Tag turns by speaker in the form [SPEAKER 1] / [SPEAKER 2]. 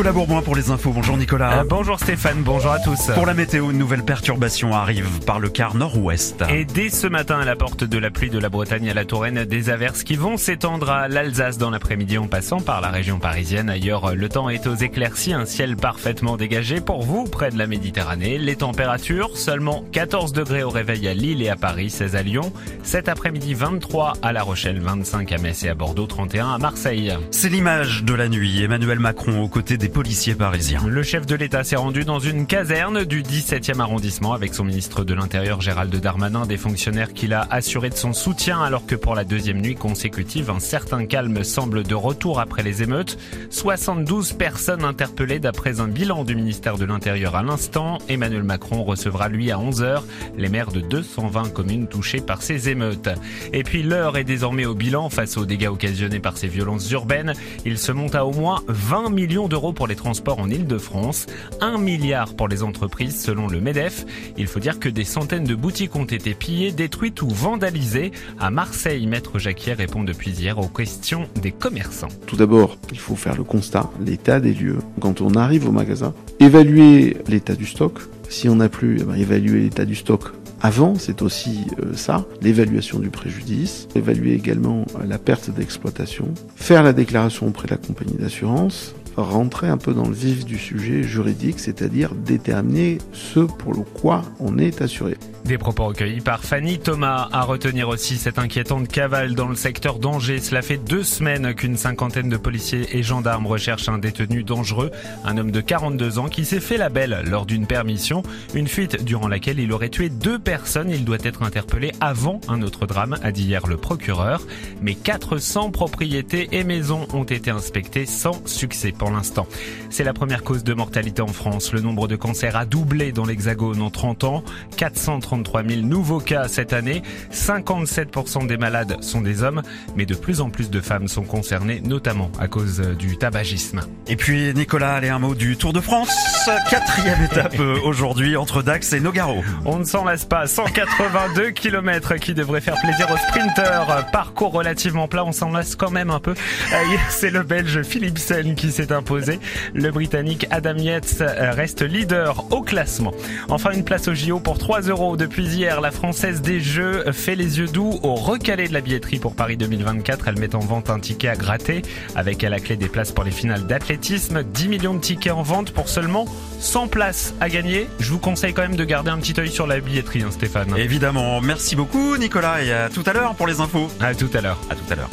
[SPEAKER 1] Nicolas Bourbon pour les infos. Bonjour Nicolas.
[SPEAKER 2] Euh, bonjour Stéphane, bonjour à tous.
[SPEAKER 1] Pour la météo, une nouvelle perturbation arrive par le quart nord-ouest.
[SPEAKER 2] Et dès ce matin, à la porte de la pluie de la Bretagne à la Touraine, des averses qui vont s'étendre à l'Alsace dans l'après-midi en passant par la région parisienne. Ailleurs, le temps est aux éclaircies, un ciel parfaitement dégagé pour vous près de la Méditerranée. Les températures, seulement 14 degrés au réveil à Lille et à Paris, 16 à Lyon. Cet après-midi, 23 à La Rochelle, 25 à Metz et à Bordeaux, 31 à Marseille.
[SPEAKER 1] C'est l'image de la nuit. Emmanuel Macron aux côtés des policiers parisiens.
[SPEAKER 2] Le chef de l'État s'est rendu dans une caserne du 17e arrondissement avec son ministre de l'Intérieur Gérald Darmanin, des fonctionnaires qu'il a assuré de son soutien alors que pour la deuxième nuit consécutive, un certain calme semble de retour après les émeutes. 72 personnes interpellées d'après un bilan du ministère de l'Intérieur à l'instant. Emmanuel Macron recevra lui à 11h les maires de 220 communes touchées par ces émeutes. Et puis l'heure est désormais au bilan face aux dégâts occasionnés par ces violences urbaines. Il se monte à au moins 20 millions d'euros pour les transports en Ile-de-France, 1 milliard pour les entreprises selon le MEDEF. Il faut dire que des centaines de boutiques ont été pillées, détruites ou vandalisées. À Marseille, Maître Jacquier répond depuis hier aux questions des commerçants.
[SPEAKER 3] Tout d'abord, il faut faire le constat, l'état des lieux. Quand on arrive au magasin, évaluer l'état du stock. Si on n'a plus, eh ben, évaluer l'état du stock avant, c'est aussi euh, ça, l'évaluation du préjudice, évaluer également la perte d'exploitation, faire la déclaration auprès de la compagnie d'assurance, rentrer un peu dans le vif du sujet juridique, c'est-à-dire déterminer ce pour le quoi on est assuré.
[SPEAKER 2] Des propos recueillis par Fanny Thomas. À retenir aussi cette inquiétante cavale dans le secteur d'Angers. Cela fait deux semaines qu'une cinquantaine de policiers et gendarmes recherchent un détenu dangereux, un homme de 42 ans qui s'est fait la belle lors d'une permission. Une fuite durant laquelle il aurait tué deux personnes. Il doit être interpellé avant un autre drame, a dit hier le procureur. Mais 400 propriétés et maisons ont été inspectées sans succès pour l'instant. C'est la première cause de mortalité en France. Le nombre de cancers a doublé dans l'Hexagone en 30 ans. 433 000 nouveaux cas cette année. 57% des malades sont des hommes, mais de plus en plus de femmes sont concernées, notamment à cause du tabagisme.
[SPEAKER 1] Et puis Nicolas, allez un mot du Tour de France. Quatrième étape euh, aujourd'hui entre Dax et Nogaro.
[SPEAKER 2] On ne s'en lasse pas. 182 km qui devrait faire plaisir aux sprinteurs. Parcours relativement plat, on s'en lasse quand même un peu. C'est le Belge Philipsen qui s'est imposé. Le Britannique Adam Yates reste leader au classement. Enfin, une place au JO pour 3 euros. Depuis hier, la Française des Jeux fait les yeux doux au recalé de la billetterie pour Paris 2024. Elle met en vente un ticket à gratter avec à la clé des places pour les finales d'athlétisme. 10 millions de tickets en vente pour seulement 100 places à gagner. Je vous conseille quand même de garder un petit œil sur la billetterie, hein, Stéphane.
[SPEAKER 1] Évidemment. Merci beaucoup, Nicolas, et à tout à l'heure pour les infos.
[SPEAKER 2] À tout à l'heure.
[SPEAKER 1] À tout à l'heure.